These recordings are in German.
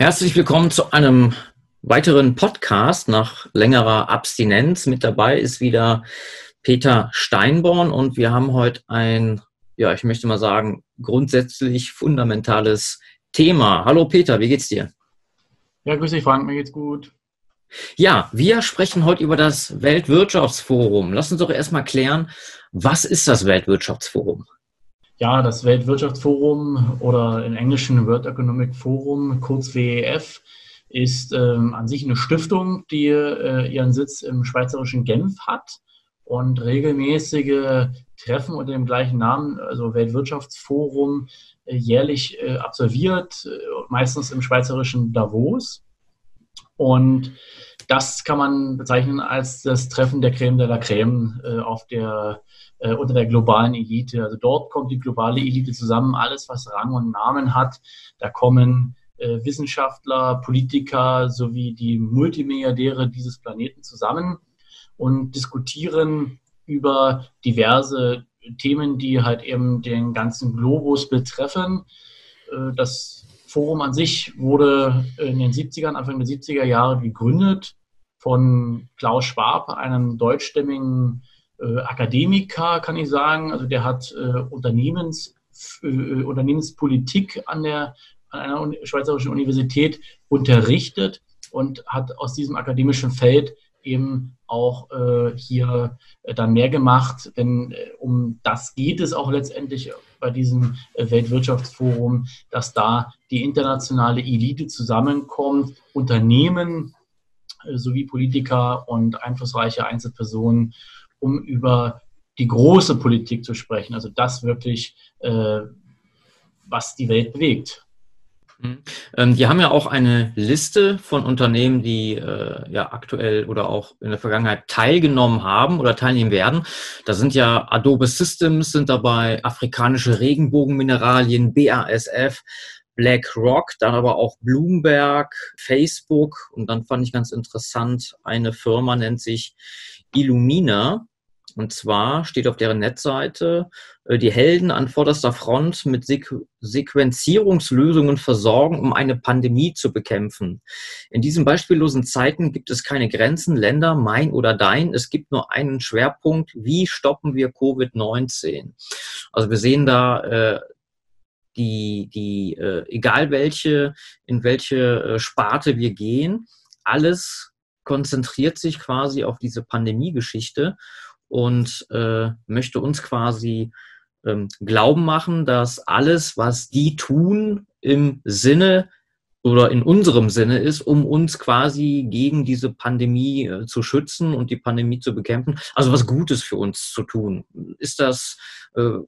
Herzlich willkommen zu einem weiteren Podcast nach längerer Abstinenz. Mit dabei ist wieder Peter Steinborn und wir haben heute ein, ja, ich möchte mal sagen, grundsätzlich fundamentales Thema. Hallo Peter, wie geht's dir? Ja, grüß dich Frank, mir geht's gut. Ja, wir sprechen heute über das Weltwirtschaftsforum. Lass uns doch erstmal klären, was ist das Weltwirtschaftsforum? Ja, das Weltwirtschaftsforum oder im Englischen World Economic Forum, kurz WEF, ist ähm, an sich eine Stiftung, die äh, ihren Sitz im schweizerischen Genf hat und regelmäßige Treffen unter dem gleichen Namen, also Weltwirtschaftsforum, äh, jährlich äh, absolviert, äh, meistens im schweizerischen Davos. Und das kann man bezeichnen als das Treffen der Creme de la Creme äh, auf der äh, unter der globalen Elite. Also dort kommt die globale Elite zusammen, alles, was Rang und Namen hat. Da kommen äh, Wissenschaftler, Politiker sowie die Multimilliardäre dieses Planeten zusammen und diskutieren über diverse Themen, die halt eben den ganzen Globus betreffen. Äh, das Forum an sich wurde in den 70ern, Anfang der 70er Jahre gegründet von Klaus Schwab, einem deutschstämmigen Akademiker, kann ich sagen. Also der hat äh, Unternehmens, äh, Unternehmenspolitik an der an einer schweizerischen Universität unterrichtet und hat aus diesem akademischen Feld eben auch äh, hier äh, dann mehr gemacht, denn äh, um das geht es auch letztendlich bei diesem Weltwirtschaftsforum, dass da die internationale Elite zusammenkommt, Unternehmen sowie Politiker und einflussreiche Einzelpersonen um über die große Politik zu sprechen, also das wirklich, äh, was die Welt bewegt. Mhm. Ähm, die haben ja auch eine Liste von Unternehmen, die äh, ja aktuell oder auch in der Vergangenheit teilgenommen haben oder teilnehmen werden. Da sind ja Adobe Systems sind dabei, afrikanische Regenbogenmineralien, BASF, BlackRock, dann aber auch Bloomberg, Facebook und dann fand ich ganz interessant, eine Firma nennt sich Illumina. Und zwar steht auf deren Netzseite, äh, die Helden an vorderster Front mit Sequ Sequenzierungslösungen versorgen, um eine Pandemie zu bekämpfen. In diesen beispiellosen Zeiten gibt es keine Grenzen, Länder, mein oder dein. Es gibt nur einen Schwerpunkt, wie stoppen wir Covid-19? Also wir sehen da äh, die, die äh, egal welche, in welche äh, Sparte wir gehen, alles konzentriert sich quasi auf diese Pandemie-Geschichte und äh, möchte uns quasi ähm, glauben machen, dass alles, was die tun, im Sinne oder in unserem Sinne ist, um uns quasi gegen diese Pandemie äh, zu schützen und die Pandemie zu bekämpfen. Also was Gutes für uns zu tun. Ist das, äh,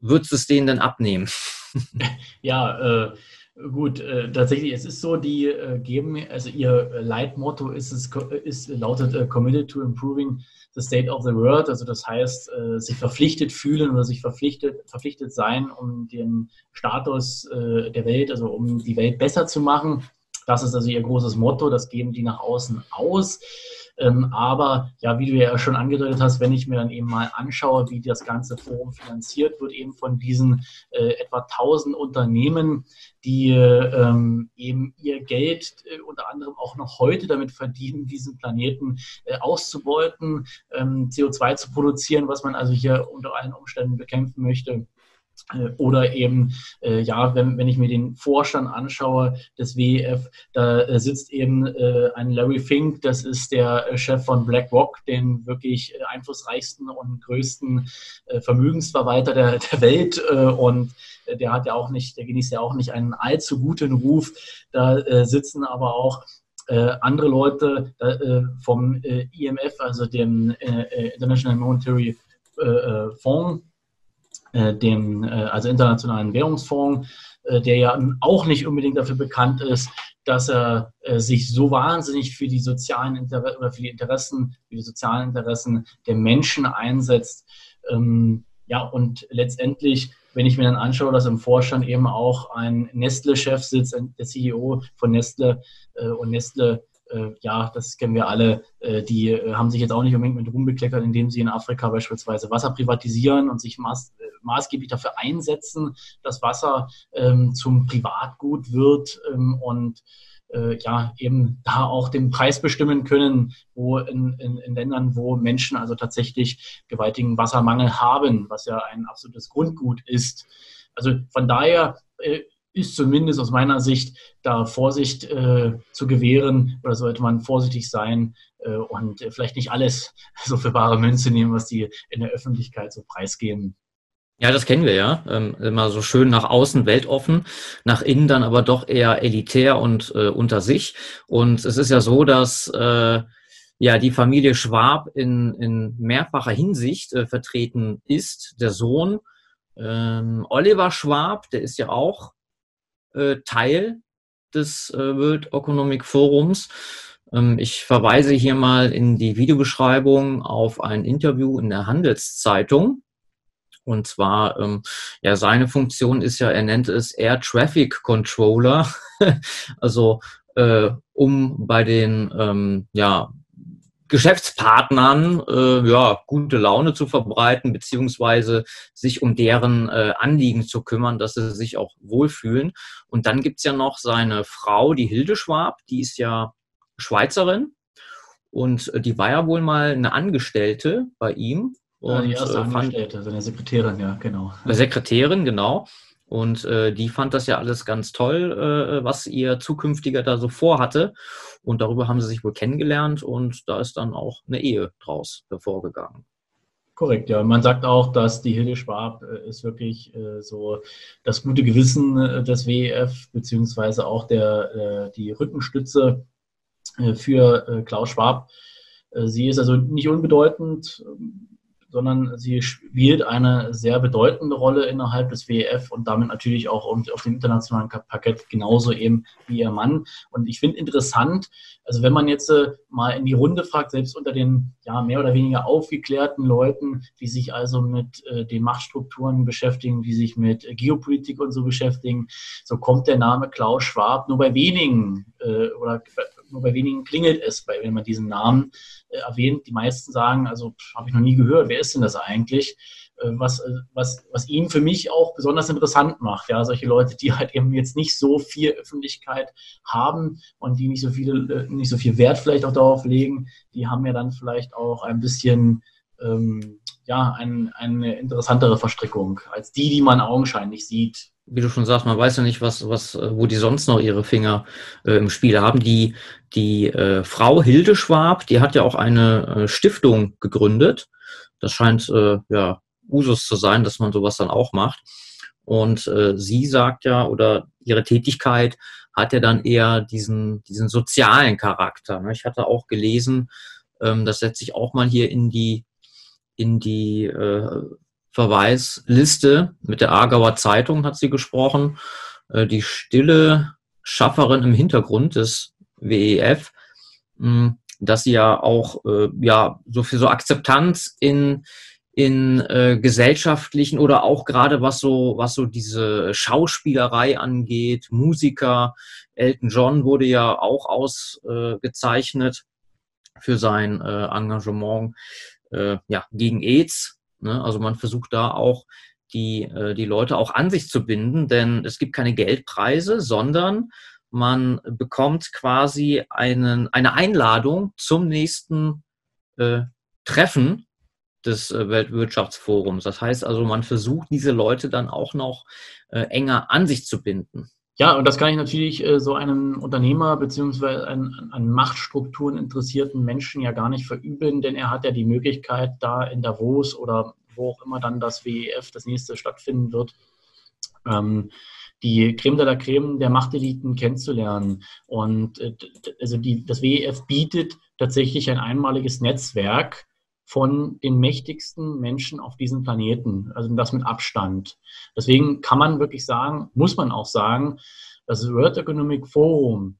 wird es denen denn abnehmen? Ja, äh, Gut, äh, tatsächlich, es ist so, die äh, geben, also ihr Leitmotto ist, es, ist lautet äh, Committed to Improving the State of the World, also das heißt, äh, sich verpflichtet fühlen oder sich verpflichtet, verpflichtet sein, um den Status äh, der Welt, also um die Welt besser zu machen. Das ist also ihr großes Motto, das geben die nach außen aus. Ähm, aber ja, wie du ja schon angedeutet hast, wenn ich mir dann eben mal anschaue, wie das ganze Forum finanziert wird, eben von diesen äh, etwa 1000 Unternehmen, die ähm, eben ihr Geld äh, unter anderem auch noch heute damit verdienen, diesen Planeten äh, auszubeuten, ähm, CO2 zu produzieren, was man also hier unter allen Umständen bekämpfen möchte. Äh, oder eben, äh, ja, wenn, wenn ich mir den Vorstand anschaue des WEF, da äh, sitzt eben äh, ein Larry Fink, das ist der Chef von BlackRock, den wirklich einflussreichsten und größten äh, Vermögensverwalter der, der Welt. Äh, und der hat ja auch nicht, der genießt ja auch nicht einen allzu guten Ruf. Da sitzen aber auch andere Leute vom IMF, also dem International Monetary Fonds, äh, dem äh, also Internationalen Währungsfonds, äh, der ja auch nicht unbedingt dafür bekannt ist, dass er sich so wahnsinnig für die sozialen Inter oder für die Interessen, für die sozialen Interessen der Menschen einsetzt. Ähm, ja, und letztendlich, wenn ich mir dann anschaue, dass im Vorstand eben auch ein Nestle-Chef sitzt, der CEO von Nestle und Nestle äh, ja, das kennen wir alle, äh, die äh, haben sich jetzt auch nicht unbedingt mit Ruhm bekleckert, indem sie in Afrika beispielsweise Wasser privatisieren und sich maß, äh, maßgeblich dafür einsetzen, dass Wasser ähm, zum Privatgut wird. Ähm, und äh, ja eben da auch den Preis bestimmen können, wo in, in, in Ländern, wo Menschen also tatsächlich gewaltigen Wassermangel haben, was ja ein absolutes Grundgut ist. Also von daher äh, ist zumindest aus meiner Sicht da Vorsicht äh, zu gewähren oder sollte man vorsichtig sein äh, und vielleicht nicht alles so für bare Münze nehmen, was die in der Öffentlichkeit so preisgeben. Ja, das kennen wir ja. Ähm, immer so schön nach außen weltoffen, nach innen dann aber doch eher elitär und äh, unter sich. Und es ist ja so, dass äh, ja die Familie Schwab in, in mehrfacher Hinsicht äh, vertreten ist. Der Sohn ähm, Oliver Schwab, der ist ja auch äh, Teil des äh, World Economic Forums. Ähm, ich verweise hier mal in die Videobeschreibung auf ein Interview in der Handelszeitung und zwar, ähm, ja, seine Funktion ist ja, er nennt es Air Traffic Controller, also äh, um bei den ähm, ja, Geschäftspartnern äh, ja, gute Laune zu verbreiten, beziehungsweise sich um deren äh, Anliegen zu kümmern, dass sie sich auch wohlfühlen. Und dann gibt's ja noch seine Frau, die Hilde Schwab, die ist ja Schweizerin und äh, die war ja wohl mal eine Angestellte bei ihm und, ja, die erste äh, Angestellte, seine Sekretärin, ja, genau. Sekretärin, genau. Und äh, die fand das ja alles ganz toll, äh, was ihr zukünftiger da so vorhatte. Und darüber haben sie sich wohl kennengelernt und da ist dann auch eine Ehe draus hervorgegangen. Korrekt, ja. Man sagt auch, dass die Hilde Schwab äh, ist wirklich äh, so das gute Gewissen äh, des WEF, beziehungsweise auch der, äh, die Rückenstütze äh, für äh, Klaus Schwab. Sie ist also nicht unbedeutend, sondern sie spielt eine sehr bedeutende Rolle innerhalb des WEF und damit natürlich auch auf dem internationalen Parkett genauso eben wie ihr Mann. Und ich finde interessant, also wenn man jetzt äh, mal in die Runde fragt, selbst unter den ja mehr oder weniger aufgeklärten Leuten, die sich also mit äh, den Machtstrukturen beschäftigen, die sich mit Geopolitik und so beschäftigen, so kommt der Name Klaus Schwab nur bei wenigen äh, oder nur bei wenigen klingelt es, wenn man diesen Namen äh, erwähnt. Die meisten sagen, also habe ich noch nie gehört, wer ist denn das eigentlich? Äh, was, äh, was, was ihn für mich auch besonders interessant macht. Ja, solche Leute, die halt eben jetzt nicht so viel Öffentlichkeit haben und die nicht so viele, nicht so viel Wert vielleicht auch darauf legen, die haben ja dann vielleicht auch ein bisschen ähm, ja, ein, eine interessantere Verstrickung als die, die man augenscheinlich sieht wie du schon sagst, man weiß ja nicht, was, was, wo die sonst noch ihre Finger äh, im Spiel haben. Die, die äh, Frau Hilde Schwab, die hat ja auch eine äh, Stiftung gegründet. Das scheint äh, ja Usus zu sein, dass man sowas dann auch macht. Und äh, sie sagt ja, oder ihre Tätigkeit hat ja dann eher diesen, diesen sozialen Charakter. Ne? Ich hatte auch gelesen, ähm, das setze ich auch mal hier in die, in die äh, Verweisliste mit der Aargauer Zeitung hat sie gesprochen. Äh, die stille Schafferin im Hintergrund des WEF, hm, dass sie ja auch äh, ja so für so Akzeptanz in in äh, gesellschaftlichen oder auch gerade was so was so diese Schauspielerei angeht, Musiker, Elton John wurde ja auch ausgezeichnet äh, für sein äh, Engagement äh, ja gegen AIDS Ne? Also man versucht da auch die, äh, die Leute auch an sich zu binden, denn es gibt keine Geldpreise, sondern man bekommt quasi einen, eine Einladung zum nächsten äh, Treffen des äh, Weltwirtschaftsforums. Das heißt also, man versucht diese Leute dann auch noch äh, enger an sich zu binden. Ja, und das kann ich natürlich äh, so einem Unternehmer beziehungsweise an, an Machtstrukturen interessierten Menschen ja gar nicht verübeln, denn er hat ja die Möglichkeit, da in Davos oder wo auch immer dann das WEF, das nächste stattfinden wird, ähm, die Creme de la Creme der Machteliten kennenzulernen. Und äh, also die, das WEF bietet tatsächlich ein einmaliges Netzwerk von den mächtigsten Menschen auf diesem Planeten, also das mit Abstand. Deswegen kann man wirklich sagen, muss man auch sagen, das World Economic Forum,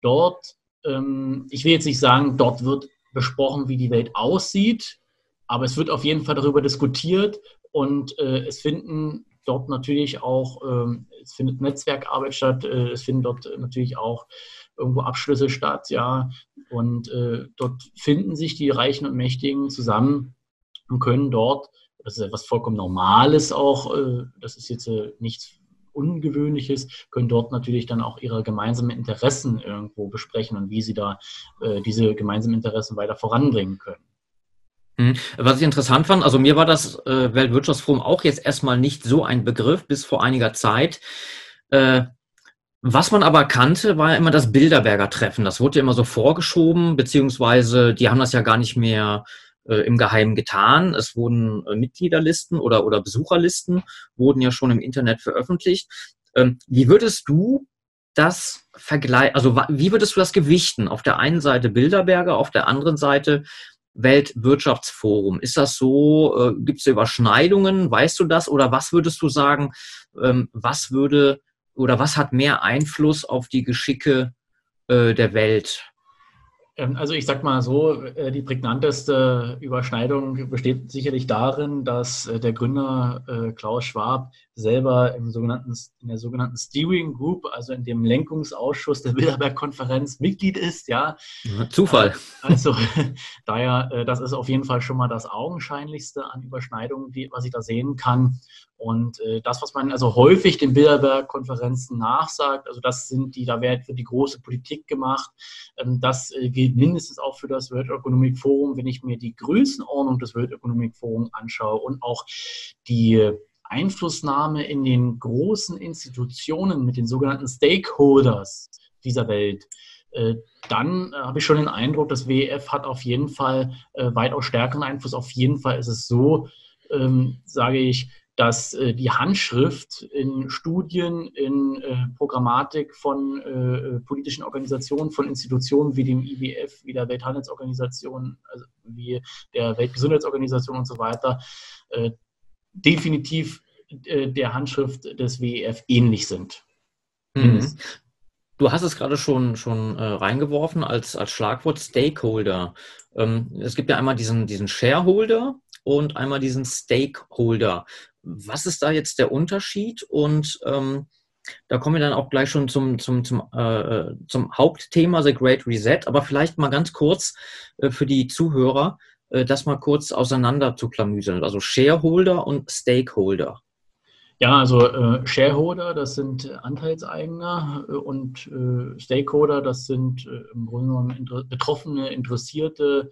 dort, ähm, ich will jetzt nicht sagen, dort wird besprochen, wie die Welt aussieht, aber es wird auf jeden Fall darüber diskutiert und äh, es finden dort natürlich auch, ähm, es findet Netzwerkarbeit statt, äh, es finden dort natürlich auch irgendwo Abschlüsse statt, ja. Und äh, dort finden sich die Reichen und Mächtigen zusammen und können dort, das ist etwas vollkommen Normales auch, äh, das ist jetzt äh, nichts Ungewöhnliches, können dort natürlich dann auch ihre gemeinsamen Interessen irgendwo besprechen und wie sie da äh, diese gemeinsamen Interessen weiter voranbringen können. Hm. Was ich interessant fand, also mir war das äh, Weltwirtschaftsforum auch jetzt erstmal nicht so ein Begriff bis vor einiger Zeit. Was man aber kannte, war immer das Bilderberger Treffen. Das wurde ja immer so vorgeschoben, beziehungsweise die haben das ja gar nicht mehr äh, im Geheimen getan. Es wurden äh, Mitgliederlisten oder, oder Besucherlisten wurden ja schon im Internet veröffentlicht. Ähm, wie würdest du das vergleichen, also wie würdest du das gewichten? Auf der einen Seite Bilderberger, auf der anderen Seite Weltwirtschaftsforum. Ist das so? Äh, Gibt es Überschneidungen? Weißt du das? Oder was würdest du sagen, ähm, was würde oder was hat mehr Einfluss auf die Geschicke äh, der Welt? Ähm, also ich sag mal so, äh, die prägnanteste Überschneidung besteht sicherlich darin, dass äh, der Gründer äh, Klaus Schwab selber im sogenannten, in der sogenannten Steering Group, also in dem Lenkungsausschuss der Bilderberg-Konferenz Mitglied ist, ja. Zufall. Also daher, das ist auf jeden Fall schon mal das Augenscheinlichste an Überschneidungen, die, was ich da sehen kann. Und äh, das, was man also häufig den Bilderberg-Konferenzen nachsagt, also das sind die, da wird die große Politik gemacht. Ähm, das äh, gilt mindestens auch für das World Economic Forum, wenn ich mir die Größenordnung des World Economic Forum anschaue und auch die Einflussnahme in den großen Institutionen mit den sogenannten Stakeholders dieser Welt. Äh, dann äh, habe ich schon den Eindruck, das WEF hat auf jeden Fall äh, weitaus stärkeren Einfluss. Auf jeden Fall ist es so, ähm, sage ich, dass die Handschrift in Studien, in Programmatik von politischen Organisationen, von Institutionen wie dem IWF, wie der Welthandelsorganisation, also wie der Weltgesundheitsorganisation und so weiter, definitiv äh, der Handschrift des WEF ähnlich sind. Mhm. Du hast es gerade schon, schon äh, reingeworfen als, als Schlagwort Stakeholder. Ähm, es gibt ja einmal diesen, diesen Shareholder und einmal diesen Stakeholder. Was ist da jetzt der Unterschied? Und ähm, da kommen wir dann auch gleich schon zum, zum, zum, äh, zum Hauptthema The Great Reset. Aber vielleicht mal ganz kurz äh, für die Zuhörer, äh, das mal kurz auseinander zu klamüsern. Also Shareholder und Stakeholder. Ja, also äh, Shareholder, das sind Anteilseigner äh, und äh, Stakeholder, das sind äh, im Grunde genommen inter Betroffene, Interessierte,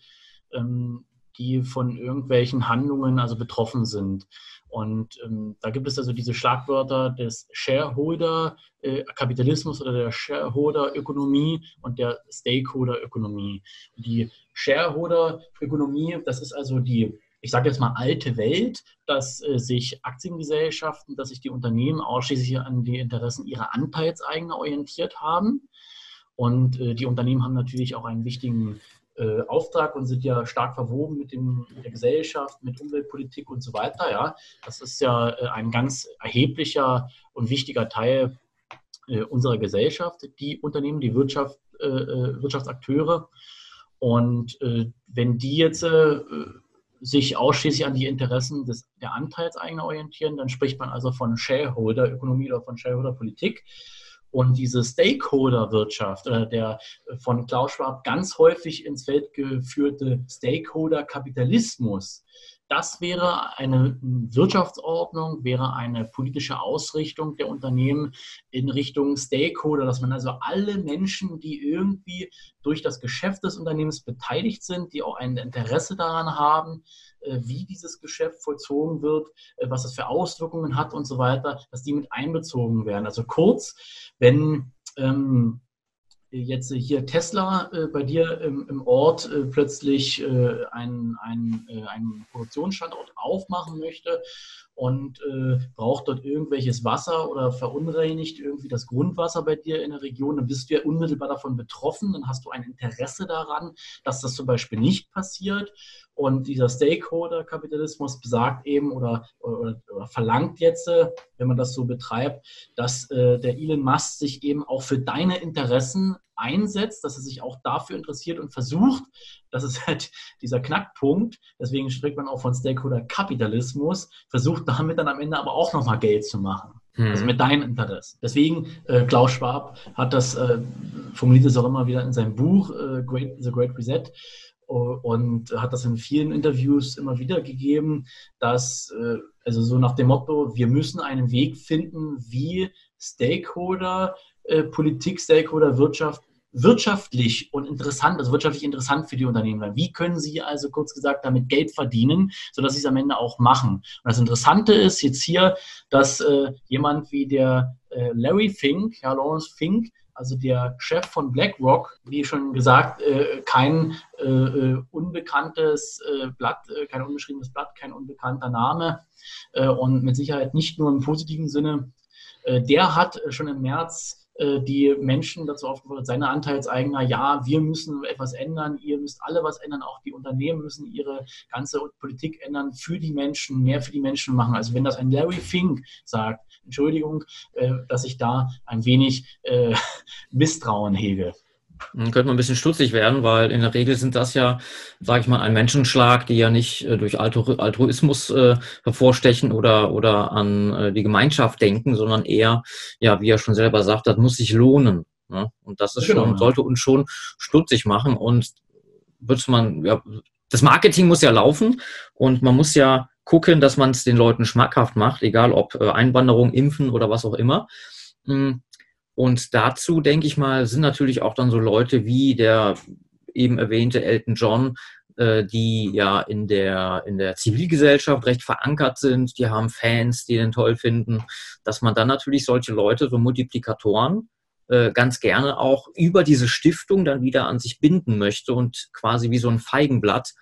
ähm, die von irgendwelchen Handlungen also betroffen sind. Und ähm, da gibt es also diese Schlagwörter des Shareholder-Kapitalismus äh, oder der Shareholder-Ökonomie und der Stakeholder-Ökonomie. Die Shareholder-Ökonomie, das ist also die, ich sage jetzt mal, alte Welt, dass äh, sich Aktiengesellschaften, dass sich die Unternehmen ausschließlich an die Interessen ihrer Anteilseigner orientiert haben. Und äh, die Unternehmen haben natürlich auch einen wichtigen äh, Auftrag und sind ja stark verwoben mit, dem, mit der Gesellschaft, mit Umweltpolitik und so weiter. Ja, das ist ja äh, ein ganz erheblicher und wichtiger Teil äh, unserer Gesellschaft, die Unternehmen, die Wirtschaft, äh, äh, Wirtschaftsakteure. Und äh, wenn die jetzt sich ausschließlich an die Interessen des, der Anteilseigner orientieren, dann spricht man also von Shareholder-Ökonomie oder von Shareholder-Politik. Und diese Stakeholder-Wirtschaft oder der von Klaus Schwab ganz häufig ins Feld geführte Stakeholder-Kapitalismus, das wäre eine Wirtschaftsordnung, wäre eine politische Ausrichtung der Unternehmen in Richtung Stakeholder, dass man also alle Menschen, die irgendwie durch das Geschäft des Unternehmens beteiligt sind, die auch ein Interesse daran haben, äh, wie dieses Geschäft vollzogen wird, äh, was es für Auswirkungen hat und so weiter, dass die mit einbezogen werden. Also kurz, wenn ähm, jetzt hier Tesla äh, bei dir im, im Ort äh, plötzlich äh, einen, einen, äh, einen Produktionsstandort aufmachen möchte und äh, braucht dort irgendwelches Wasser oder verunreinigt irgendwie das Grundwasser bei dir in der Region, dann bist du ja unmittelbar davon betroffen, dann hast du ein Interesse daran, dass das zum Beispiel nicht passiert. Und dieser Stakeholder-Kapitalismus besagt eben oder, oder, oder, verlangt jetzt, äh, wenn man das so betreibt, dass äh, der Elon Musk sich eben auch für deine Interessen einsetzt, dass er sich auch dafür interessiert und versucht, das ist halt dieser Knackpunkt, deswegen spricht man auch von Stakeholder-Kapitalismus, versucht damit dann am Ende aber auch nochmal Geld zu machen. Hm. Also mit deinem Interesse. Deswegen, äh, Klaus Schwab hat das, äh, formuliert es auch immer wieder in seinem Buch äh, Great, The Great Reset, und hat das in vielen Interviews immer wieder gegeben, dass, äh, also so nach dem Motto, wir müssen einen Weg finden, wie Stakeholder, äh, Politik, Stakeholder, Wirtschaft wirtschaftlich und interessant, also wirtschaftlich interessant für die Unternehmen sein. Wie können sie also kurz gesagt damit Geld verdienen, sodass sie es am Ende auch machen? Und das Interessante ist jetzt hier, dass äh, jemand wie der äh, Larry Fink, ja, Lawrence Fink, also der Chef von BlackRock, wie schon gesagt, äh, kein äh, äh unbekanntes äh, Blatt, äh, kein unbeschriebenes Blatt, kein unbekannter Name äh, und mit Sicherheit nicht nur im positiven Sinne. der hat schon im März die Menschen dazu aufgefordert, seine Anteilseigner, ja, wir müssen etwas ändern, ihr müsst alle was ändern, auch die Unternehmen müssen ihre ganze Politik ändern, für die Menschen, mehr für die Menschen machen. Also wenn das ein Larry Fink sagt, Entschuldigung, äh, dass ich da ein wenig äh, Misstrauen hege. Dann könnte man ein bisschen stutzig werden, weil in der Regel sind das ja, sage ich mal, ein Menschenschlag, die ja nicht äh, durch Altruismus äh, hervorstechen oder, oder an äh, die Gemeinschaft denken, sondern eher, ja, wie er schon selber sagt, das muss sich lohnen. Ne? Und das ist genau, schon, sollte uns schon stutzig machen und wird man, ja, das Marketing muss ja laufen und man muss ja gucken, dass man es den Leuten schmackhaft macht, egal ob äh, Einwanderung, Impfen oder was auch immer. Hm. Und dazu, denke ich mal, sind natürlich auch dann so Leute wie der eben erwähnte Elton John, äh, die ja in der, in der Zivilgesellschaft recht verankert sind, die haben Fans, die den toll finden, dass man dann natürlich solche Leute, so Multiplikatoren, äh, ganz gerne auch über diese Stiftung dann wieder an sich binden möchte und quasi wie so ein Feigenblatt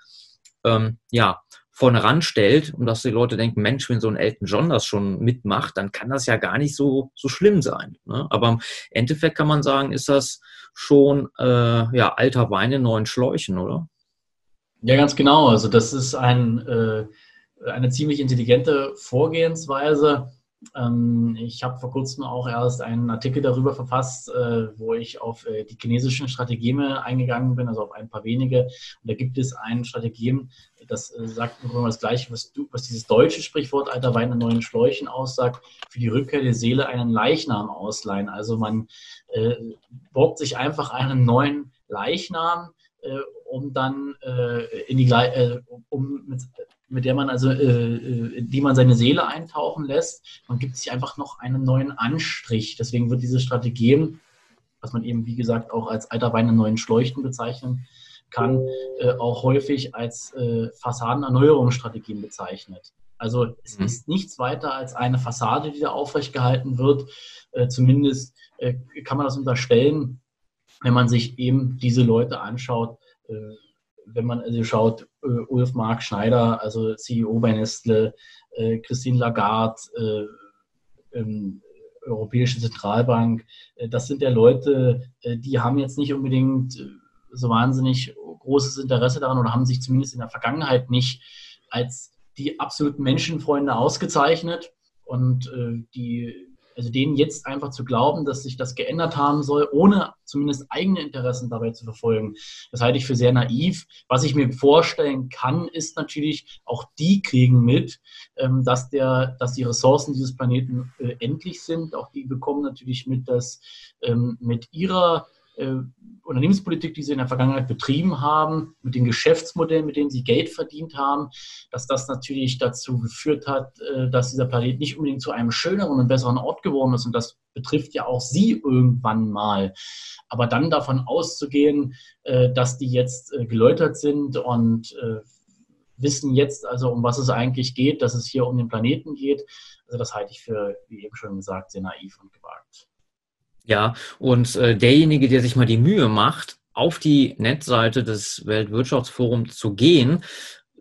ähm, ja, vorne ranstellt und dass die Leute denken, Mensch, wenn so ein Elton John das schon mitmacht, dann kann das ja gar nicht so, so schlimm sein. Ne? Aber im Endeffekt kann man sagen, ist das schon äh, ja, alter Wein in neuen Schläuchen, oder? Ja, ganz genau. Also das ist ein, äh, eine ziemlich intelligente Vorgehensweise. Ähm, ich habe vor kurzem auch erst einen Artikel darüber verfasst, äh, wo ich auf äh, die chinesischen Strategien eingegangen bin, also auf ein paar wenige. Und da gibt es ein Strategien, das äh, sagt im das Gleiche, was, du, was dieses deutsche Sprichwort alter Wein in neuen Schläuchen aussagt, für die Rückkehr der Seele einen Leichnam ausleihen. Also man äh, borgt sich einfach einen neuen Leichnam, äh, um dann äh, in die äh, um mit, mit der man also äh, die man seine Seele eintauchen lässt. Man gibt sich einfach noch einen neuen Anstrich. Deswegen wird diese Strategie, was man eben wie gesagt auch als alter Wein in neuen Schläuchen bezeichnen kann, äh, auch häufig als äh, Fassadenerneuerungsstrategien bezeichnet. Also es mhm. ist nichts weiter als eine Fassade, die da aufrecht gehalten wird. Äh, zumindest äh, kann man das unterstellen, wenn man sich eben diese Leute anschaut. Äh, wenn man also schaut, äh, Ulf Mark Schneider, also CEO bei Nestle, Christine Lagarde, ähm, Europäische Zentralbank, das sind ja Leute, die haben jetzt nicht unbedingt so wahnsinnig großes Interesse daran oder haben sich zumindest in der Vergangenheit nicht als die absoluten Menschenfreunde ausgezeichnet. Und äh, die, also denen jetzt einfach zu glauben, dass sich das geändert haben soll, ohne zumindest eigene Interessen dabei zu verfolgen, das halte ich für sehr naiv. Was ich mir vorstellen kann, ist natürlich, auch die kriegen mit, ähm, dass, der, dass die Ressourcen dieses Planeten äh, endlich sind. Auch die bekommen natürlich mit, dass ähm, mit ihrer Unternehmenspolitik, die sie in der Vergangenheit betrieben haben, mit den Geschäftsmodellen, mit denen sie Geld verdient haben, dass das natürlich dazu geführt hat, äh, dass dieser Planet nicht unbedingt zu einem schöneren und besseren Ort geworden ist. Und das betrifft ja auch sie irgendwann mal. Aber dann davon auszugehen, äh, dass die jetzt äh, geläutert sind und wissen jetzt also, um was es eigentlich geht, dass es hier um den Planeten geht, also das halte ich für, wie eben schon gesagt, sehr naiv und gewagt. Ja, und äh, derjenige, der sich mal die Mühe macht, auf die Netzseite des Weltwirtschaftsforums zu gehen,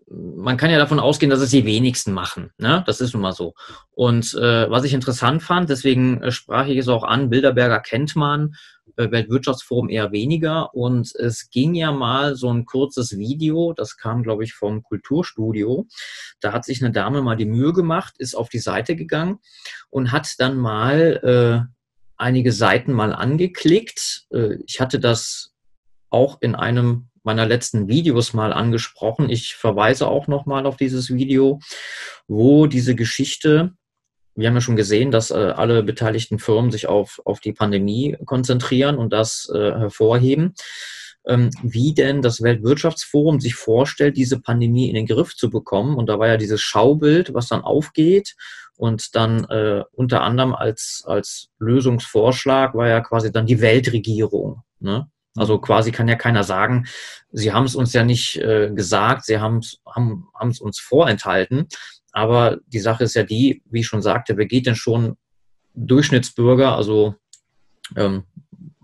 man kann ja davon ausgehen, dass es die wenigsten machen. Ne? Das ist nun mal so. Und äh, was ich interessant fand, deswegen äh, sprach ich es auch an, Bilderberger kennt man, äh, Weltwirtschaftsforum eher weniger. Und es ging ja mal so ein kurzes Video, das kam, glaube ich, vom Kulturstudio. Da hat sich eine Dame mal die Mühe gemacht, ist auf die Seite gegangen und hat dann mal äh, einige Seiten mal angeklickt. Äh, ich hatte das auch in einem meiner letzten Videos mal angesprochen. Ich verweise auch noch mal auf dieses Video, wo diese Geschichte, wir haben ja schon gesehen, dass äh, alle beteiligten Firmen sich auf, auf die Pandemie konzentrieren und das äh, hervorheben. ähm, wie denn das Weltwirtschaftsforum sich vorstellt, diese Pandemie in den Griff zu bekommen. Und da war ja dieses Schaubild, was dann aufgeht und dann äh, unter anderem als, als Lösungsvorschlag war ja quasi dann die Weltregierung. Ne? Also quasi kann ja keiner sagen, sie haben es uns ja nicht äh, gesagt, sie haben es haben, uns vorenthalten. Aber die Sache ist ja die, wie ich schon sagte, wer geht denn schon Durchschnittsbürger, also ähm,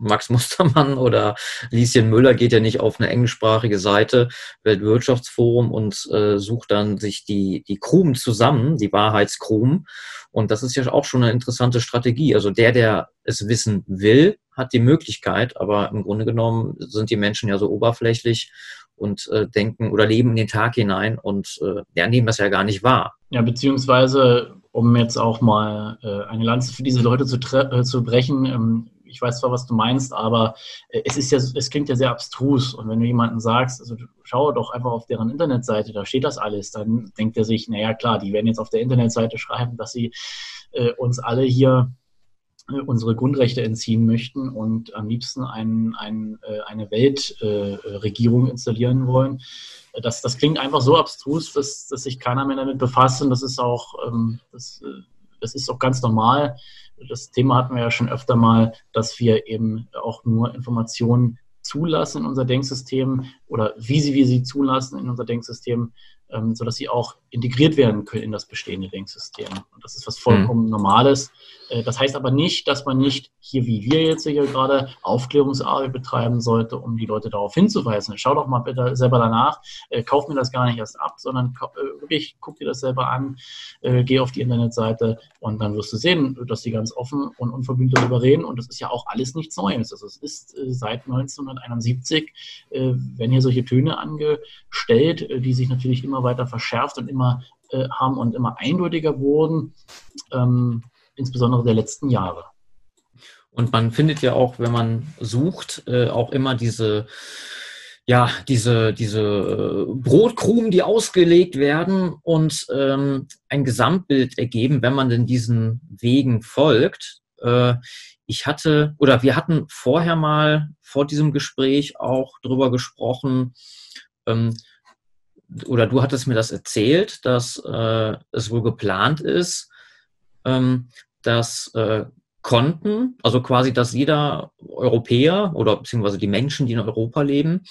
Max Mustermann oder Lieschen Müller geht ja nicht auf eine englischsprachige Seite, Weltwirtschaftsforum und äh, sucht dann sich die, die Krumen zusammen, die Wahrheitskrumen. Und das ist ja auch schon eine interessante Strategie. Also der, der es wissen will, hat die Möglichkeit, aber im Grunde genommen sind die Menschen ja so oberflächlich und äh, denken oder leben in den Tag hinein und äh, ja, nehmen das ja gar nicht wahr. Ja, beziehungsweise, um jetzt auch mal äh, eine Lanze für diese Leute zu, äh, zu brechen, ähm, ich weiß zwar, was du meinst, aber äh, es ist ja, es klingt ja sehr abstrus. Und wenn du jemandem sagst, also schau doch einfach auf deren Internetseite, da steht das alles, dann denkt er sich, naja klar, die werden jetzt auf der Internetseite schreiben, dass sie äh, uns alle hier äh, unsere Grundrechte entziehen möchten und am liebsten ein, ein, äh, eine Weltregierung installieren wollen. Das, das klingt einfach so abstrus, dass, dass sich keiner mehr damit befasst und das ist auch, ähm, das, das ist auch ganz normal. Das Thema hatten wir ja schon öfter mal, dass wir eben auch nur Informationen zulassen in unser Denksystem oder wie sie wir sie zulassen in unser Denksystem, ähm, sodass sie auch integriert werden können in das bestehende Denksystem. Und das ist was vollkommen mhm. Normales. Äh, das heißt aber nicht, dass man nicht hier, wie wir jetzt hier gerade, Aufklärungsarbeit betreiben sollte, um die Leute darauf hinzuweisen. Schau doch mal bitte selber danach, äh, kauf mir das gar nicht erst ab, sondern äh, wirklich guck dir das selber an, geh auf die Internetseite und dann wirst du sehen, dass die ganz offen und unverbündet darüber reden. Und das ist ja auch alles nichts Neues. Also es ist seit 1971, wenn hier solche Töne angestellt, die sich natürlich immer weiter verschärft und immer haben und immer eindeutiger wurden. Ähm, insbesondere der letzten Jahre. Und man findet ja auch, wenn man sucht, äh, auch immer diese, ja, diese, diese äh, Brotkrumen, die ausgelegt werden und ähm, ein Gesamtbild ergeben, wenn man denn diesen Wegen folgt. Äh, ich hatte, oder wir hatten vorher mal vor diesem Gespräch auch drüber gesprochen, ähm, oder du hattest mir das erzählt, dass äh, es wohl geplant ist, ähm, dass äh, Konten, also quasi, dass jeder Europäer oder beziehungsweise die Menschen, die in Europa leben,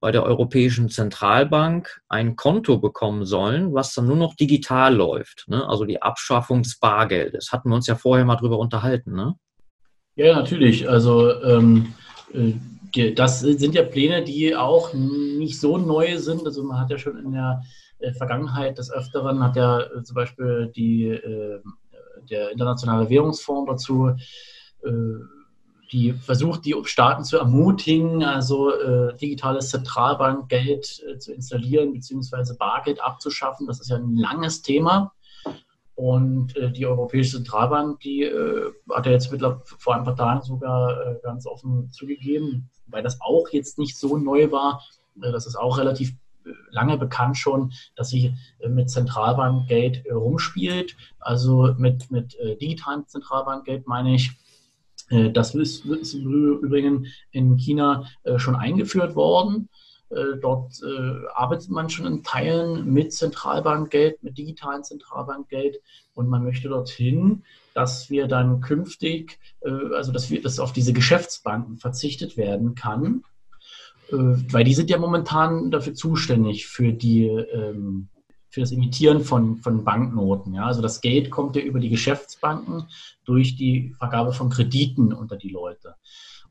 bei der Europäischen Zentralbank ein Konto bekommen sollen, was dann nur noch digital läuft. Ne? Also die Abschaffung des Bargeldes. Hatten wir uns ja vorher mal drüber unterhalten. Ne? Ja, natürlich. Also ähm, äh, das sind ja Pläne, die auch nicht so neu sind. Also man hat ja schon in der äh, Vergangenheit des Öfteren hat ja äh, zum Beispiel die äh, der Internationale Währungsfonds dazu, die versucht, die Staaten zu ermutigen, also digitales Zentralbankgeld zu installieren bzw. Bargeld abzuschaffen. Das ist ja ein langes Thema. Und die Europäische Zentralbank, die hat ja jetzt vor ein paar Tagen sogar ganz offen zugegeben, weil das auch jetzt nicht so neu war, dass es auch relativ lange bekannt schon, dass sie äh, mit Zentralbankgeld äh, rumspielt. Also mit, mit äh, digitalem Zentralbankgeld meine ich. Das ist, ist übrigens in China schon eingeführt worden. Dort arbeitet man schon in Teilen mit Zentralbankgeld, mit digitalen Zentralbankgeld und man möchte dorthin, dass wir dann künftig, also dass wir, dass auf diese Geschäftsbanken verzichtet werden kann äh, weil die sind ja momentan dafür zuständig für die ähm, für das Imitieren von, von Banknoten. Ja? Also das Geld kommt ja über die Geschäftsbanken durch die Vergabe von Krediten unter die Leute.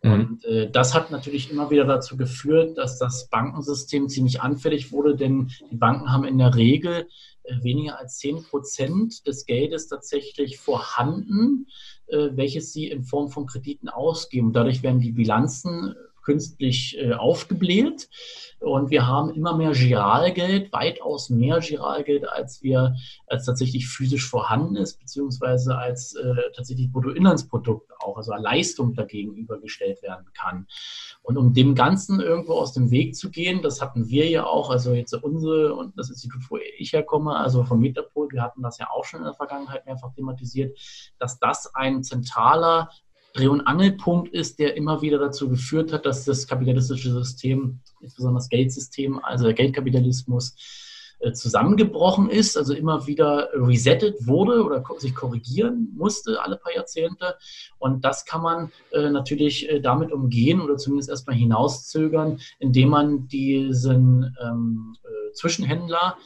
Mhm. Und äh, das hat natürlich immer wieder dazu geführt, dass das Bankensystem ziemlich anfällig wurde, denn die Banken haben in der Regel äh, weniger als 10 Prozent des Geldes tatsächlich vorhanden, äh, welches sie in Form von Krediten ausgeben. Dadurch werden die Bilanzen künstlich äh, aufgebläht. Und wir haben immer mehr Giralgeld, weitaus mehr Giralgeld, als wir, als tatsächlich physisch vorhanden ist, beziehungsweise als äh, tatsächlich Bruttoinlandsprodukt auch, also Leistung dagegen übergestellt werden kann. Und um dem Ganzen irgendwo aus dem Weg zu gehen, das hatten wir ja auch, also jetzt unsere und das Institut, wo ich herkomme, also vom Metapol, wir hatten das ja auch schon in der Vergangenheit mehrfach thematisiert, dass das ein zentraler Dreh- und Angelpunkt ist, der immer wieder dazu geführt hat, dass das kapitalistische System, insbesondere das Geldsystem, also der Geldkapitalismus, äh, zusammengebrochen ist, also immer wieder resettet wurde oder sich korrigieren musste alle paar Jahrzehnte. Und das kann man äh, natürlich äh, damit umgehen oder zumindest erstmal hinauszögern, indem man diesen ähm, äh, Zwischenhändler,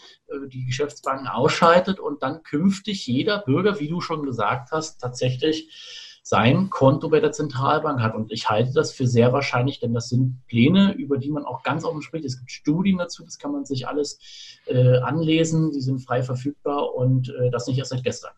die Geschäftsbanken ausschaltet und dann künftig jeder Bürger, wie du schon gesagt hast, tatsächlich sein Konto bei der Zentralbank hat. Und ich halte das für sehr wahrscheinlich, denn das sind Pläne, über die man auch ganz offen spricht. Es gibt Studien dazu, das kann man sich alles äh, anlesen, die sind frei verfügbar und äh, das nicht erst seit gestern.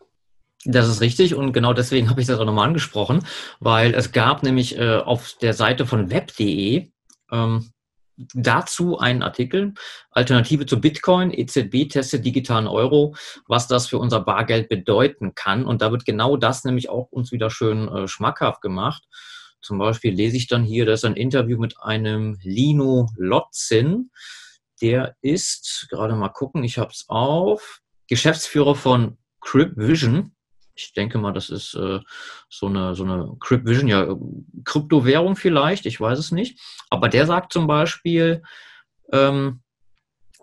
Das ist richtig und genau deswegen habe ich das auch nochmal angesprochen, weil es gab nämlich äh, auf der Seite von web.de ähm, dazu einen Artikel, Alternative zu Bitcoin, EZB testet digitalen Euro, was das für unser Bargeld bedeuten kann. Und da wird genau das nämlich auch uns wieder schön äh, schmackhaft gemacht. Zum Beispiel lese ich dann hier, das ist ein Interview mit einem Lino Lotzin. Der ist, gerade mal gucken, ich habe es auf, Geschäftsführer von Crib Vision ich denke mal, das ist äh, so eine, so eine Crypt Vision, ja, Kryptowährung vielleicht, ich weiß es nicht. Aber der sagt zum Beispiel ähm,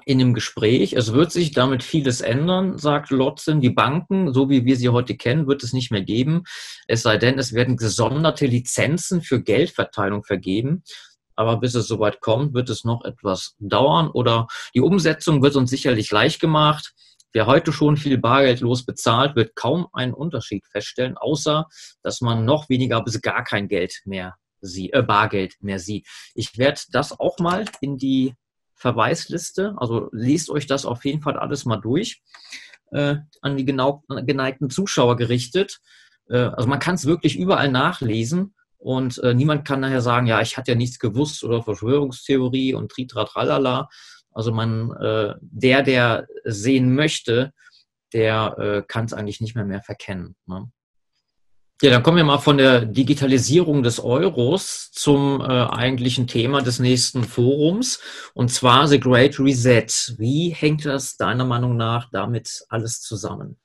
in einem Gespräch, es wird sich damit vieles ändern, sagt Lotzen. Die Banken, so wie wir sie heute kennen, wird es nicht mehr geben. Es sei denn, es werden gesonderte Lizenzen für Geldverteilung vergeben. Aber bis es soweit kommt, wird es noch etwas dauern oder die Umsetzung wird uns sicherlich leicht gemacht. Wer heute schon viel bargeldlos bezahlt, wird kaum einen Unterschied feststellen, außer dass man noch weniger bis gar kein Geld mehr sieht, äh, Bargeld mehr sieht. Ich werde das auch mal in die Verweisliste, also lest euch das auf jeden Fall alles mal durch, äh, an die genau, geneigten Zuschauer gerichtet. Äh, also man kann es wirklich überall nachlesen. Und äh, niemand kann nachher sagen, ja, ich hatte ja nichts gewusst oder Verschwörungstheorie und Tritra tralala, also man, äh, der, der sehen möchte, der äh, kann es eigentlich nicht mehr mehr verkennen. Ne? Ja, dann kommen wir mal von der Digitalisierung des Euros zum äh, eigentlichen Thema des nächsten Forums, und zwar The Great Reset. Wie hängt das deiner Meinung nach damit alles zusammen?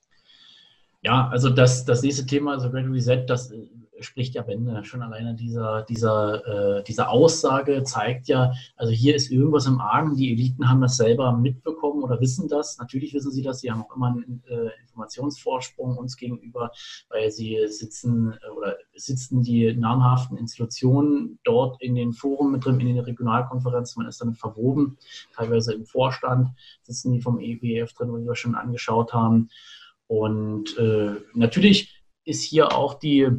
Ja, also das, das nächste Thema, The Great Reset, das spricht ja Bände. Schon alleine dieser, dieser, äh, diese Aussage zeigt ja, also hier ist irgendwas im Argen. Die Eliten haben das selber mitbekommen oder wissen das. Natürlich wissen sie das. Sie haben auch immer einen äh, Informationsvorsprung uns gegenüber, weil sie sitzen äh, oder sitzen die namhaften Institutionen dort in den Foren mit drin, in den Regionalkonferenzen. Man ist damit verwoben, teilweise im Vorstand sitzen die vom EWF drin, wo wir schon angeschaut haben. Und äh, natürlich ist hier auch die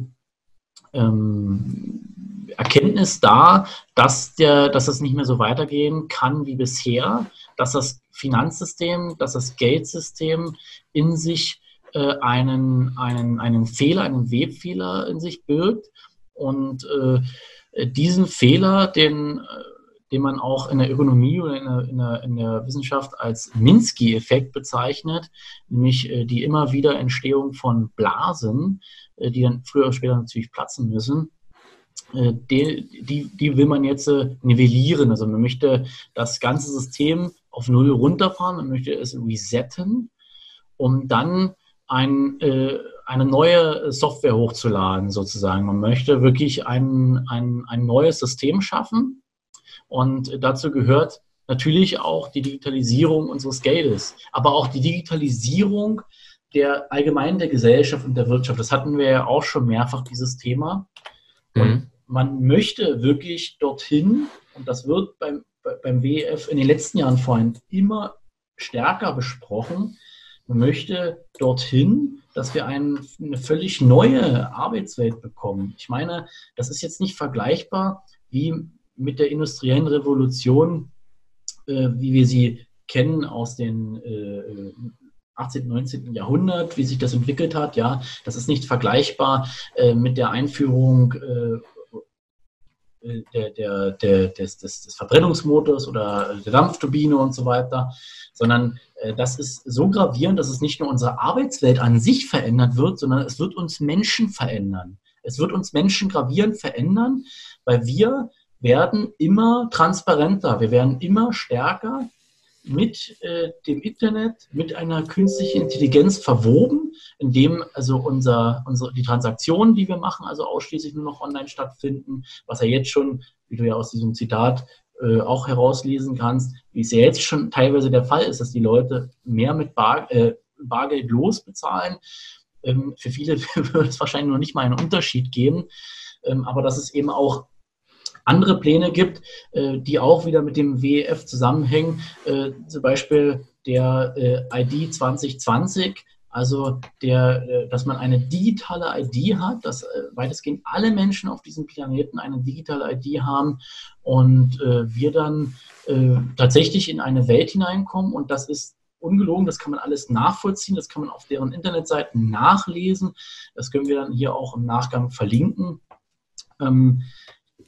ähm, Erkenntnis da, dass, der, dass das nicht mehr so weitergehen kann wie bisher, dass das Finanzsystem, dass das Geldsystem in sich äh, einen, einen, einen Fehler, einen Webfehler in sich birgt. Und äh, diesen Fehler, den, äh, den man auch in der Ökonomie oder in der, in der, in der Wissenschaft als Minsky-Effekt bezeichnet, nämlich äh, die immer wieder Entstehung von Blasen, äh, die dann früher oder später natürlich platzen müssen. Äh, die, die, die will man jetzt äh, nivellieren. Also man möchte das ganze System auf Null runterfahren, man möchte es resetten, um dann ein, eine neue Software hochzuladen, sozusagen. Man möchte wirklich ein, ein, ein neues System schaffen. Und dazu gehört natürlich auch die Digitalisierung unseres Geldes, aber auch die Digitalisierung der allgemein der Gesellschaft und der Wirtschaft. Das hatten wir ja auch schon mehrfach, dieses Thema. Und mhm. man möchte wirklich dorthin, und das wird beim, beim WEF in den letzten Jahren vorhin immer stärker besprochen, man möchte dorthin, dass wir ein, eine völlig neue Arbeitswelt bekommen. Ich meine, das ist jetzt nicht vergleichbar wie mit der industriellen Revolution, äh, wie wir sie kennen aus den äh, 18., 19. Jahrhundert, wie sich das entwickelt hat. Ja, das ist nicht vergleichbar äh, mit der Einführung äh, äh, der, der, der, des, des, des Verbrennungsmotors oder der Dampfturbine und so weiter, sondern äh, das ist so gravierend, dass es nicht nur unsere Arbeitswelt an sich verändert wird, sondern es wird uns Menschen verändern. Es wird uns Menschen gravierend verändern, weil wir werden immer transparenter, wir werden immer stärker mit äh, dem Internet, mit einer künstlichen Intelligenz verwoben, indem also unser, unsere, die Transaktionen, die wir machen, also ausschließlich nur noch online stattfinden, was ja jetzt schon, wie du ja aus diesem Zitat äh, auch herauslesen kannst, wie es ja jetzt schon teilweise der Fall ist, dass die Leute mehr mit Bar, äh, Bargeld los bezahlen. Ähm, für viele wird es wahrscheinlich noch nicht mal einen Unterschied geben, ähm, aber dass es eben auch andere Pläne gibt, äh, die auch wieder mit dem WEF zusammenhängen, äh, zum Beispiel der äh, ID 2020, also der, dass man eine digitale ID hat, dass weitestgehend alle Menschen auf diesem Planeten eine digitale ID haben und wir dann tatsächlich in eine Welt hineinkommen und das ist ungelogen, das kann man alles nachvollziehen, das kann man auf deren Internetseiten nachlesen, das können wir dann hier auch im Nachgang verlinken. Ähm,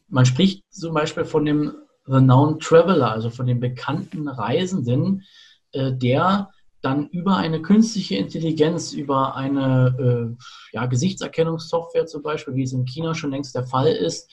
man spricht zum Beispiel von dem Renowned Traveler, also von dem bekannten Reisenden, äh, der dann über eine künstliche Intelligenz, über eine äh, ja, Gesichtserkennungssoftware zum Beispiel, wie es in China schon längst der Fall ist,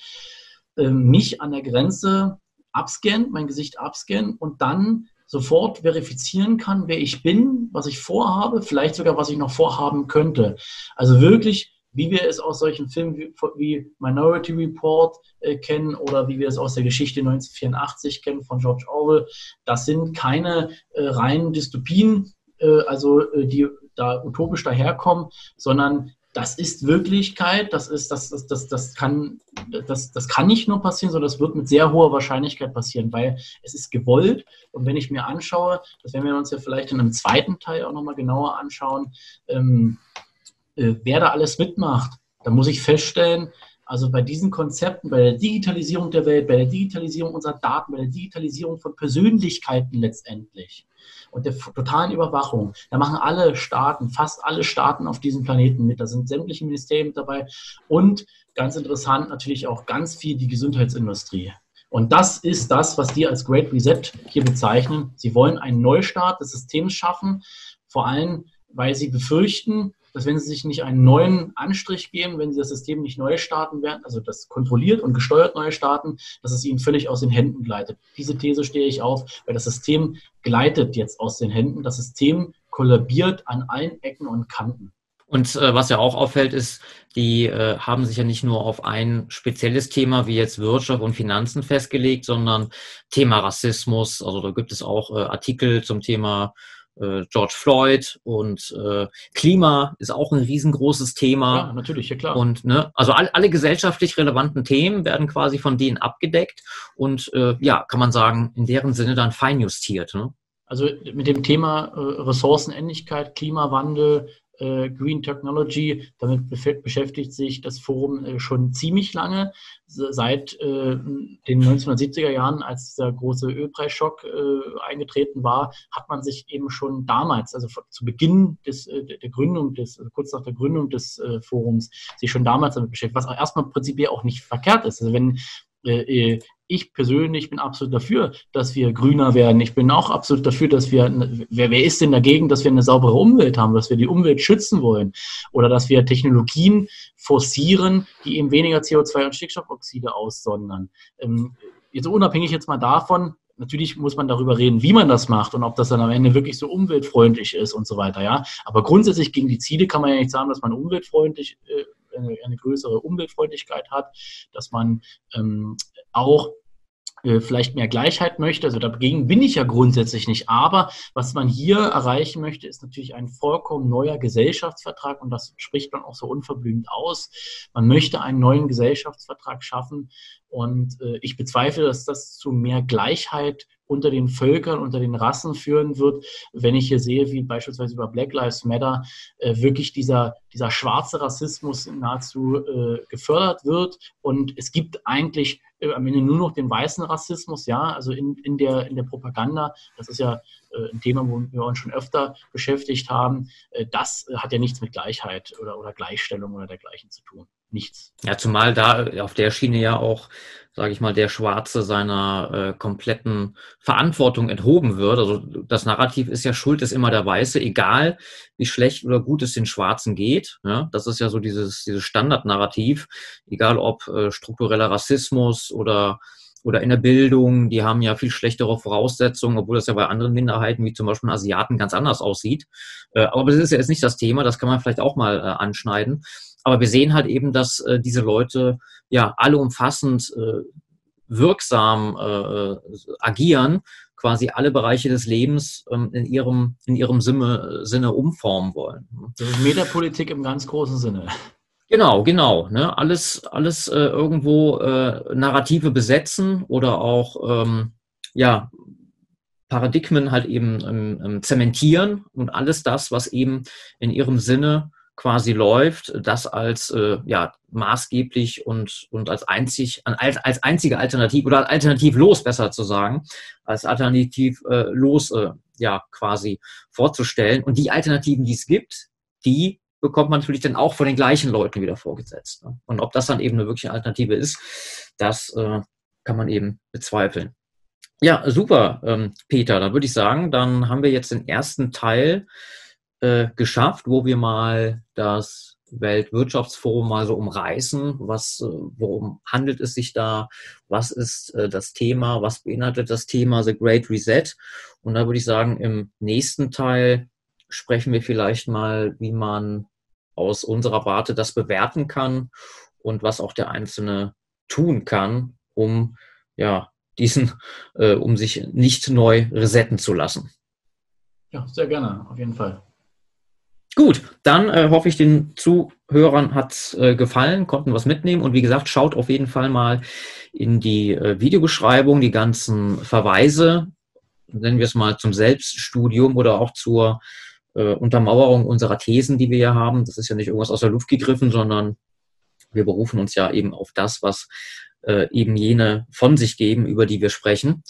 äh, mich an der Grenze abscannt, mein Gesicht abscannt und dann sofort verifizieren kann, wer ich bin, was ich vorhabe, vielleicht sogar, was ich noch vorhaben könnte. Also wirklich wie wir es aus solchen Filmen wie, Minority Report äh, kennen oder wie wir es aus der Geschichte 1984 kennen von George Orwell. Das sind keine äh, reinen Dystopien, äh, also äh, die da utopisch daherkommen, sondern das ist Wirklichkeit, das ist, das, das, das, das kann, das, das kann nicht nur passieren, sondern das wird mit sehr hoher Wahrscheinlichkeit passieren, weil es ist gewollt. Und wenn ich mir anschaue, das werden wir uns ja vielleicht in einem zweiten Teil auch nochmal genauer anschauen, ähm, äh, wer da alles mitmacht, da muss ich feststellen, also bei diesen Konzepten, bei der Digitalisierung der Welt, bei der Digitalisierung unserer Daten, bei der Digitalisierung von Persönlichkeiten letztendlich und der totalen Überwachung, da machen alle Staaten, fast alle Staaten auf diesem Planeten mit. Da sind sämtliche Ministerien mit dabei und ganz interessant natürlich auch ganz viel die Gesundheitsindustrie. Und das ist das, was die als Great Reset hier bezeichnen. Sie wollen einen Neustart des Systems schaffen, vor allem, weil sie befürchten, dass wenn sie sich nicht einen neuen Anstrich geben, wenn sie das System nicht neu starten werden, also das kontrolliert und gesteuert neu starten, dass es ihnen völlig aus den Händen gleitet. Diese These stehe ich auf, weil das System gleitet jetzt aus den Händen. Das System kollabiert an allen Ecken und Kanten. Und äh, was ja auch auffällt, ist, die äh, haben sich ja nicht nur auf ein spezielles Thema wie jetzt Wirtschaft und Finanzen festgelegt, sondern Thema Rassismus. Also da gibt es auch äh, Artikel zum Thema George Floyd und äh, Klima ist auch ein riesengroßes Thema. Ja, natürlich, ja klar. Und ne, also all, alle gesellschaftlich relevanten Themen werden quasi von denen abgedeckt und äh, ja, kann man sagen, in deren Sinne dann feinjustiert. Ne? Also mit dem Thema äh, Ressourcenendlichkeit, Klimawandel, äh, Green Technology. Damit beschäftigt sich das Forum äh, schon ziemlich lange, seit äh, den 1970er Jahren, als der große Ölpreisschock eingetreten war, hat man sich eben schon damals, also zu Beginn des, der Gründung des, also kurz nach der Gründung des Forums, sich schon damals damit beschäftigt, was erstmal prinzipiell auch nicht verkehrt ist. Also wenn ich persönlich bin absolut dafür, dass wir grüner werden. Ich bin auch absolut dafür, dass wir, wer, wer ist denn dagegen, dass wir eine saubere Umwelt haben, dass wir die Umwelt schützen wollen oder dass wir Technologien forcieren, die eben weniger CO2 und Stickstoffoxide aussondern. Ähm, jetzt unabhängig jetzt mal davon, natürlich muss man darüber reden, wie man das macht und ob das dann am Ende wirklich so umweltfreundlich ist und so weiter, ja. Aber grundsätzlich gegen die Ziele kann man ja nicht sagen, dass man umweltfreundlich äh, eine, eine größere Umweltfreundlichkeit hat, dass man ähm, auch äh, vielleicht mehr Gleichheit möchte. Also dagegen bin ich ja grundsätzlich nicht. Aber was man hier erreichen möchte, ist natürlich ein vollkommen neuer Gesellschaftsvertrag und das spricht man auch so unverblümt aus. Man möchte einen neuen Gesellschaftsvertrag schaffen und äh, ich bezweifle, dass das zu mehr Gleichheit unter den Völkern, unter den Rassen führen wird, wenn ich hier sehe, wie beispielsweise über Black Lives Matter äh, wirklich dieser, dieser schwarze Rassismus nahezu äh, gefördert wird. Und es gibt eigentlich äh, am Ende nur noch den weißen Rassismus, ja, also in, in, der, in der Propaganda. Das ist ja äh, ein Thema, wo wir uns schon öfter beschäftigt haben. Äh, das hat ja nichts mit Gleichheit oder, oder Gleichstellung oder dergleichen zu tun nichts. Ja, zumal da auf der Schiene ja auch, sage ich mal, der Schwarze seiner äh, kompletten Verantwortung enthoben wird. Also das Narrativ ist ja Schuld ist immer der Weiße, egal wie schlecht oder gut es den Schwarzen geht. Ja, das ist ja so dieses, dieses Standardnarrativ, egal ob äh, struktureller Rassismus oder oder in der Bildung, die haben ja viel schlechtere Voraussetzungen, obwohl das ja bei anderen Minderheiten, wie zum Beispiel Asiaten, ganz anders aussieht. Äh, aber das ist ja jetzt nicht das Thema, das kann man vielleicht auch mal äh, anschneiden. Aber wir sehen halt eben, dass äh, diese Leute ja alle umfassend äh, wirksam äh, agieren, quasi alle Bereiche des Lebens ähm, in ihrem, in ihrem Sinne, Sinne umformen wollen. Das ist Metapolitik im ganz großen Sinne. Genau, genau. Ne? Alles, alles äh, irgendwo äh, Narrative besetzen oder auch ähm, ja, Paradigmen halt eben ähm, ähm, zementieren und alles das, was eben in ihrem Sinne quasi läuft, das als äh, ja, maßgeblich und, und als, einzig, als, als einzige Alternative oder alternativlos besser zu sagen, als alternativlos äh, ja quasi vorzustellen. Und die Alternativen, die es gibt, die bekommt man natürlich dann auch von den gleichen Leuten wieder vorgesetzt. Ne? Und ob das dann eben eine wirkliche Alternative ist, das äh, kann man eben bezweifeln. Ja, super, ähm, Peter. Dann würde ich sagen, dann haben wir jetzt den ersten Teil äh, geschafft, wo wir mal das Weltwirtschaftsforum mal so umreißen. Was, äh, worum handelt es sich da? Was ist äh, das Thema? Was beinhaltet das Thema The Great Reset? Und da würde ich sagen, im nächsten Teil sprechen wir vielleicht mal, wie man aus unserer Warte das bewerten kann und was auch der Einzelne tun kann, um ja diesen, äh, um sich nicht neu resetten zu lassen. Ja, sehr gerne, auf jeden Fall. Gut, dann äh, hoffe ich, den Zuhörern hat es äh, gefallen, konnten was mitnehmen. Und wie gesagt, schaut auf jeden Fall mal in die äh, Videobeschreibung, die ganzen Verweise, nennen wir es mal zum Selbststudium oder auch zur äh, Untermauerung unserer Thesen, die wir hier haben. Das ist ja nicht irgendwas aus der Luft gegriffen, sondern wir berufen uns ja eben auf das, was äh, eben jene von sich geben, über die wir sprechen.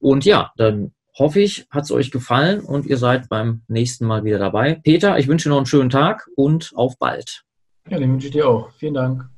Und ja, dann hoffe ich, hat es euch gefallen und ihr seid beim nächsten Mal wieder dabei. Peter, ich wünsche noch einen schönen Tag und auf bald. Ja, den wünsche ich dir auch. Vielen Dank.